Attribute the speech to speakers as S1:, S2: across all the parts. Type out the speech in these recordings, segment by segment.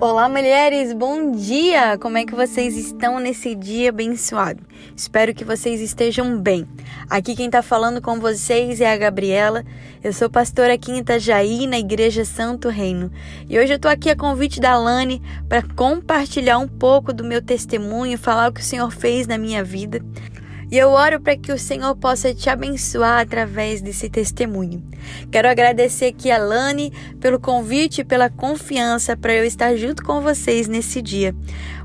S1: Olá, mulheres, bom dia! Como é que vocês estão nesse dia abençoado? Espero que vocês estejam bem. Aqui quem está falando com vocês é a Gabriela. Eu sou pastora aqui em Itajaí, na Igreja Santo Reino. E hoje eu estou aqui a convite da Lani para compartilhar um pouco do meu testemunho, falar o que o Senhor fez na minha vida. E eu oro para que o Senhor possa te abençoar através desse testemunho. Quero agradecer aqui a Lani pelo convite e pela confiança para eu estar junto com vocês nesse dia.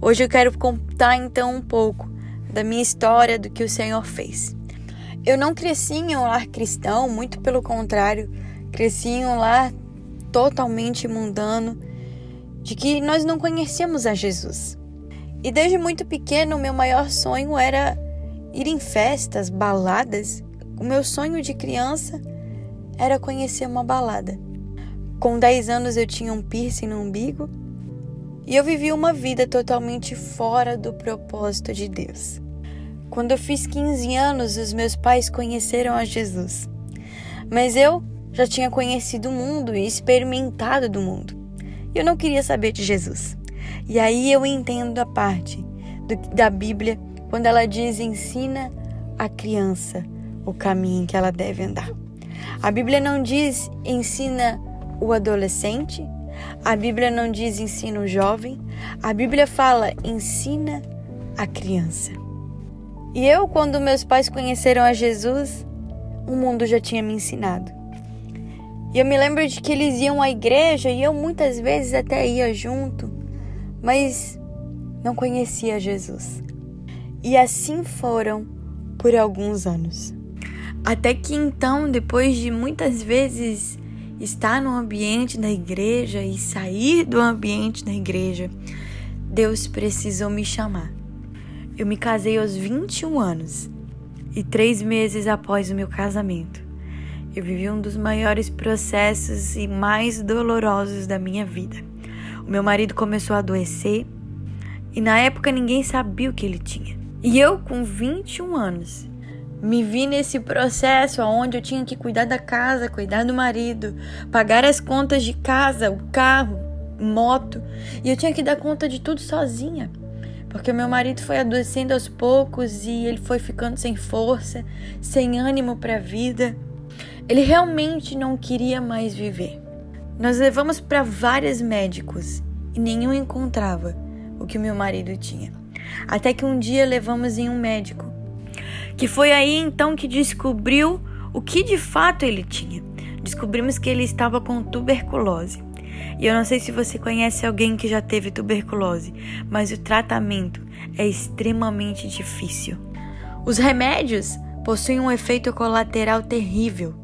S1: Hoje eu quero contar então um pouco da minha história, do que o Senhor fez. Eu não cresci em um lar cristão, muito pelo contrário, cresci em um lar totalmente mundano, de que nós não conhecemos a Jesus. E desde muito pequeno, meu maior sonho era ir em festas, baladas. O meu sonho de criança era conhecer uma balada. Com 10 anos eu tinha um piercing no umbigo e eu vivi uma vida totalmente fora do propósito de Deus. Quando eu fiz 15 anos, os meus pais conheceram a Jesus. Mas eu já tinha conhecido o mundo e experimentado do mundo. E eu não queria saber de Jesus. E aí eu entendo a parte do, da Bíblia quando ela diz ensina a criança o caminho que ela deve andar. A Bíblia não diz ensina o adolescente, a Bíblia não diz ensina o jovem, a Bíblia fala ensina a criança. E eu, quando meus pais conheceram a Jesus, o mundo já tinha me ensinado. E eu me lembro de que eles iam à igreja e eu muitas vezes até ia junto, mas não conhecia Jesus. E assim foram por alguns anos. Até que então, depois de muitas vezes estar no ambiente da igreja e sair do ambiente da igreja, Deus precisou me chamar. Eu me casei aos 21 anos e três meses após o meu casamento, eu vivi um dos maiores processos e mais dolorosos da minha vida. O meu marido começou a adoecer e na época ninguém sabia o que ele tinha. E eu, com 21 anos, me vi nesse processo onde eu tinha que cuidar da casa, cuidar do marido, pagar as contas de casa, o carro, moto, e eu tinha que dar conta de tudo sozinha. Porque meu marido foi adoecendo aos poucos e ele foi ficando sem força, sem ânimo para a vida. Ele realmente não queria mais viver. Nós levamos para vários médicos e nenhum encontrava o que o meu marido tinha. Até que um dia levamos em um médico, que foi aí então que descobriu o que de fato ele tinha. Descobrimos que ele estava com tuberculose. E eu não sei se você conhece alguém que já teve tuberculose, mas o tratamento é extremamente difícil. Os remédios possuem um efeito colateral terrível.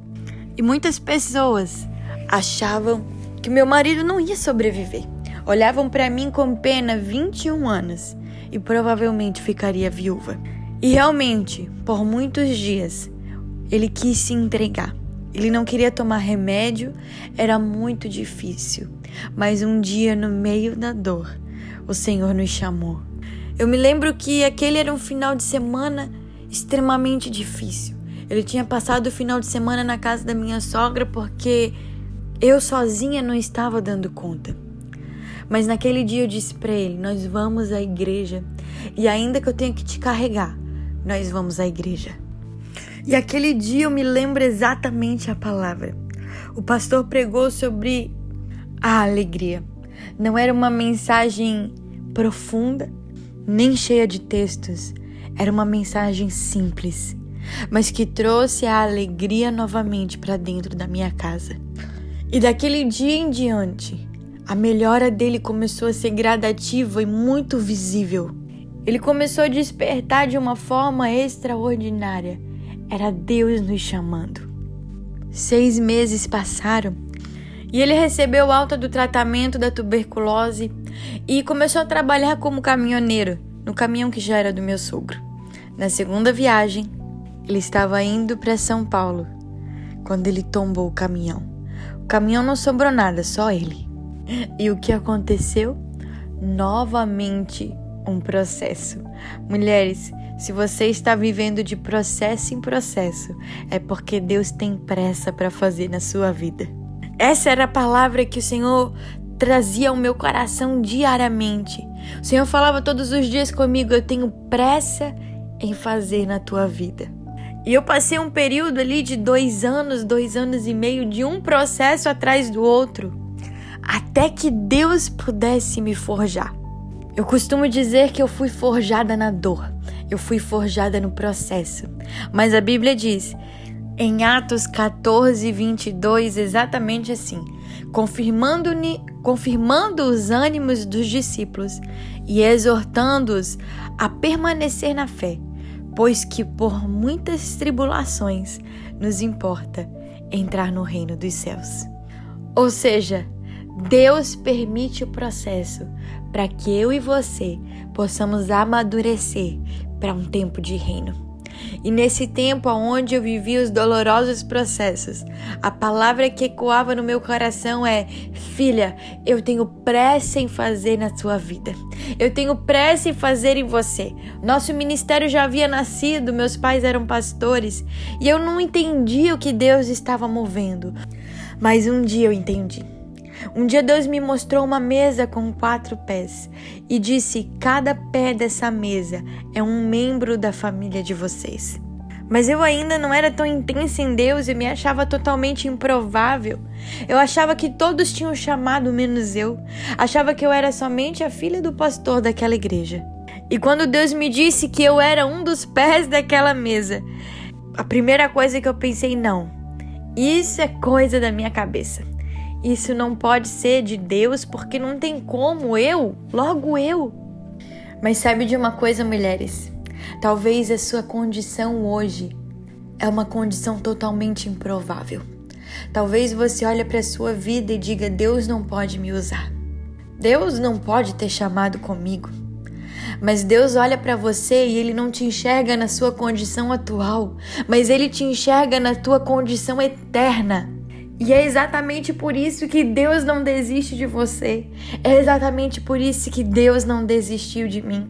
S1: E muitas pessoas achavam que meu marido não ia sobreviver. Olhavam para mim com pena 21 anos e provavelmente ficaria viúva. E realmente, por muitos dias, ele quis se entregar. Ele não queria tomar remédio, era muito difícil. Mas um dia, no meio da dor, o Senhor nos chamou. Eu me lembro que aquele era um final de semana extremamente difícil. Ele tinha passado o final de semana na casa da minha sogra porque eu sozinha não estava dando conta. Mas naquele dia eu disse para ele: Nós vamos à igreja. E ainda que eu tenha que te carregar, nós vamos à igreja. E aquele dia eu me lembro exatamente a palavra. O pastor pregou sobre a alegria. Não era uma mensagem profunda, nem cheia de textos. Era uma mensagem simples, mas que trouxe a alegria novamente para dentro da minha casa. E daquele dia em diante, a melhora dele começou a ser gradativa e muito visível. Ele começou a despertar de uma forma extraordinária. Era Deus nos chamando. Seis meses passaram e ele recebeu alta do tratamento da tuberculose e começou a trabalhar como caminhoneiro no caminhão que já era do meu sogro. Na segunda viagem, ele estava indo para São Paulo quando ele tombou o caminhão. O caminhão não sobrou nada, só ele. E o que aconteceu? Novamente um processo. Mulheres, se você está vivendo de processo em processo, é porque Deus tem pressa para fazer na sua vida. Essa era a palavra que o Senhor trazia ao meu coração diariamente. O Senhor falava todos os dias comigo: Eu tenho pressa em fazer na tua vida. E eu passei um período ali de dois anos, dois anos e meio, de um processo atrás do outro, até que Deus pudesse me forjar. Eu costumo dizer que eu fui forjada na dor, eu fui forjada no processo. Mas a Bíblia diz, em Atos 14, 22, exatamente assim: confirmando, confirmando os ânimos dos discípulos e exortando-os a permanecer na fé pois que por muitas tribulações nos importa entrar no reino dos céus. Ou seja, Deus permite o processo para que eu e você possamos amadurecer para um tempo de reino. E nesse tempo onde eu vivi os dolorosos processos, a palavra que ecoava no meu coração é: Filha, eu tenho pressa em fazer na sua vida. Eu tenho pressa em fazer em você. Nosso ministério já havia nascido, meus pais eram pastores e eu não entendia o que Deus estava movendo. Mas um dia eu entendi. Um dia Deus me mostrou uma mesa com quatro pés e disse: Cada pé dessa mesa é um membro da família de vocês. Mas eu ainda não era tão intensa em Deus e me achava totalmente improvável. Eu achava que todos tinham chamado menos eu. Achava que eu era somente a filha do pastor daquela igreja. E quando Deus me disse que eu era um dos pés daquela mesa, a primeira coisa que eu pensei, não, isso é coisa da minha cabeça. Isso não pode ser de Deus porque não tem como eu, logo eu. Mas sabe de uma coisa, mulheres? Talvez a sua condição hoje é uma condição totalmente improvável. Talvez você olhe para a sua vida e diga: Deus não pode me usar. Deus não pode ter chamado comigo. Mas Deus olha para você e ele não te enxerga na sua condição atual, mas ele te enxerga na tua condição eterna. E é exatamente por isso que Deus não desiste de você. É exatamente por isso que Deus não desistiu de mim.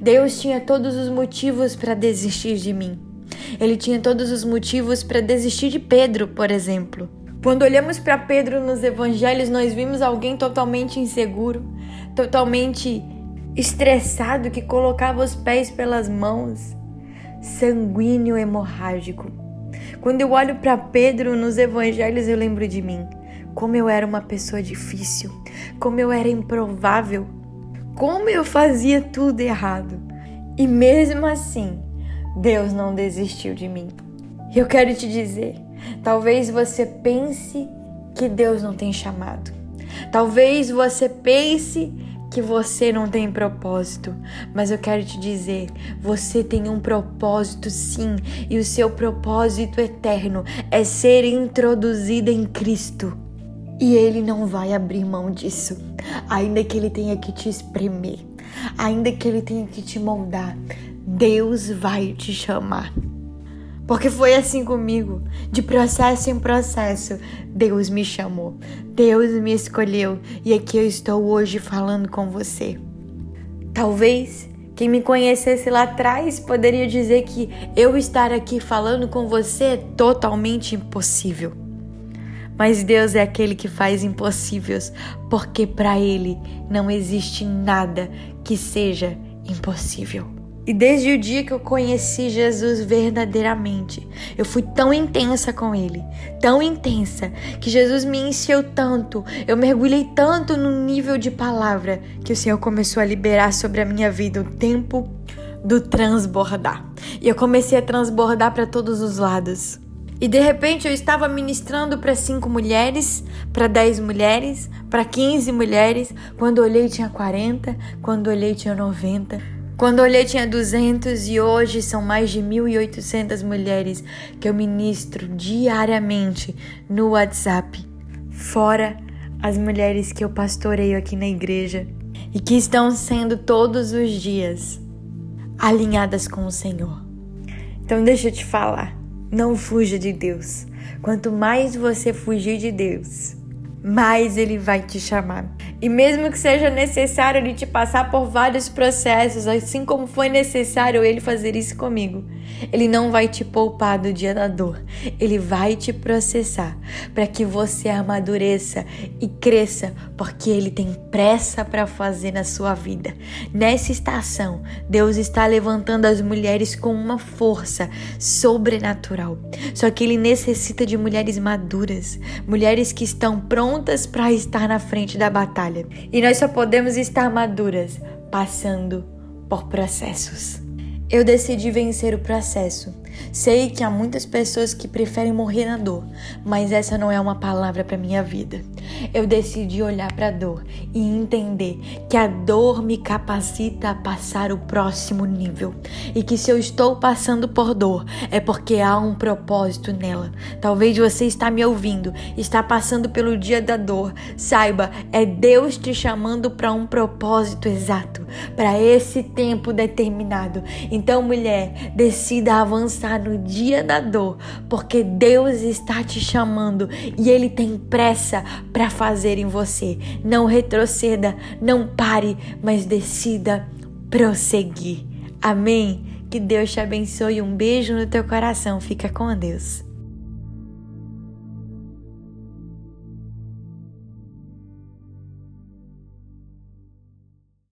S1: Deus tinha todos os motivos para desistir de mim. Ele tinha todos os motivos para desistir de Pedro, por exemplo. Quando olhamos para Pedro nos evangelhos, nós vimos alguém totalmente inseguro, totalmente estressado que colocava os pés pelas mãos, sanguíneo hemorrágico. Quando eu olho para Pedro nos evangelhos, eu lembro de mim. Como eu era uma pessoa difícil, como eu era improvável, como eu fazia tudo errado. E mesmo assim, Deus não desistiu de mim. Eu quero te dizer, talvez você pense que Deus não tem chamado. Talvez você pense que você não tem propósito, mas eu quero te dizer, você tem um propósito sim, e o seu propósito eterno é ser introduzida em Cristo. E ele não vai abrir mão disso, ainda que ele tenha que te espremer, ainda que ele tenha que te moldar. Deus vai te chamar. Porque foi assim comigo, de processo em processo. Deus me chamou, Deus me escolheu e aqui eu estou hoje falando com você. Talvez quem me conhecesse lá atrás poderia dizer que eu estar aqui falando com você é totalmente impossível. Mas Deus é aquele que faz impossíveis, porque para Ele não existe nada que seja impossível. E desde o dia que eu conheci Jesus verdadeiramente, eu fui tão intensa com Ele, tão intensa, que Jesus me encheu tanto, eu mergulhei tanto no nível de palavra, que o Senhor começou a liberar sobre a minha vida o tempo do transbordar. E eu comecei a transbordar para todos os lados. E de repente eu estava ministrando para cinco mulheres, para dez mulheres, para quinze mulheres. Quando olhei tinha 40, quando olhei tinha 90. Quando olhei tinha 200 e hoje são mais de 1.800 mulheres que eu ministro diariamente no WhatsApp, fora as mulheres que eu pastoreio aqui na igreja e que estão sendo todos os dias alinhadas com o Senhor. Então deixa eu te falar, não fuja de Deus. Quanto mais você fugir de Deus, mais ele vai te chamar. E mesmo que seja necessário ele te passar por vários processos, assim como foi necessário ele fazer isso comigo, ele não vai te poupar do dia da dor. Ele vai te processar para que você amadureça e cresça, porque ele tem pressa para fazer na sua vida. Nessa estação, Deus está levantando as mulheres com uma força sobrenatural. Só que ele necessita de mulheres maduras, mulheres que estão prontas para estar na frente da batalha. E nós só podemos estar maduras passando por processos. Eu decidi vencer o processo. Sei que há muitas pessoas que preferem morrer na dor, mas essa não é uma palavra para minha vida. Eu decidi olhar para a dor e entender que a dor me capacita a passar o próximo nível e que se eu estou passando por dor é porque há um propósito nela. Talvez você está me ouvindo, está passando pelo dia da dor. Saiba, é Deus te chamando para um propósito exato, para esse tempo determinado. Então, mulher, decida avançar no dia da dor, porque Deus está te chamando e Ele tem pressa para fazer em você. Não retroceda, não pare, mas decida prosseguir. Amém? Que Deus te abençoe. Um beijo no teu coração. Fica com Deus.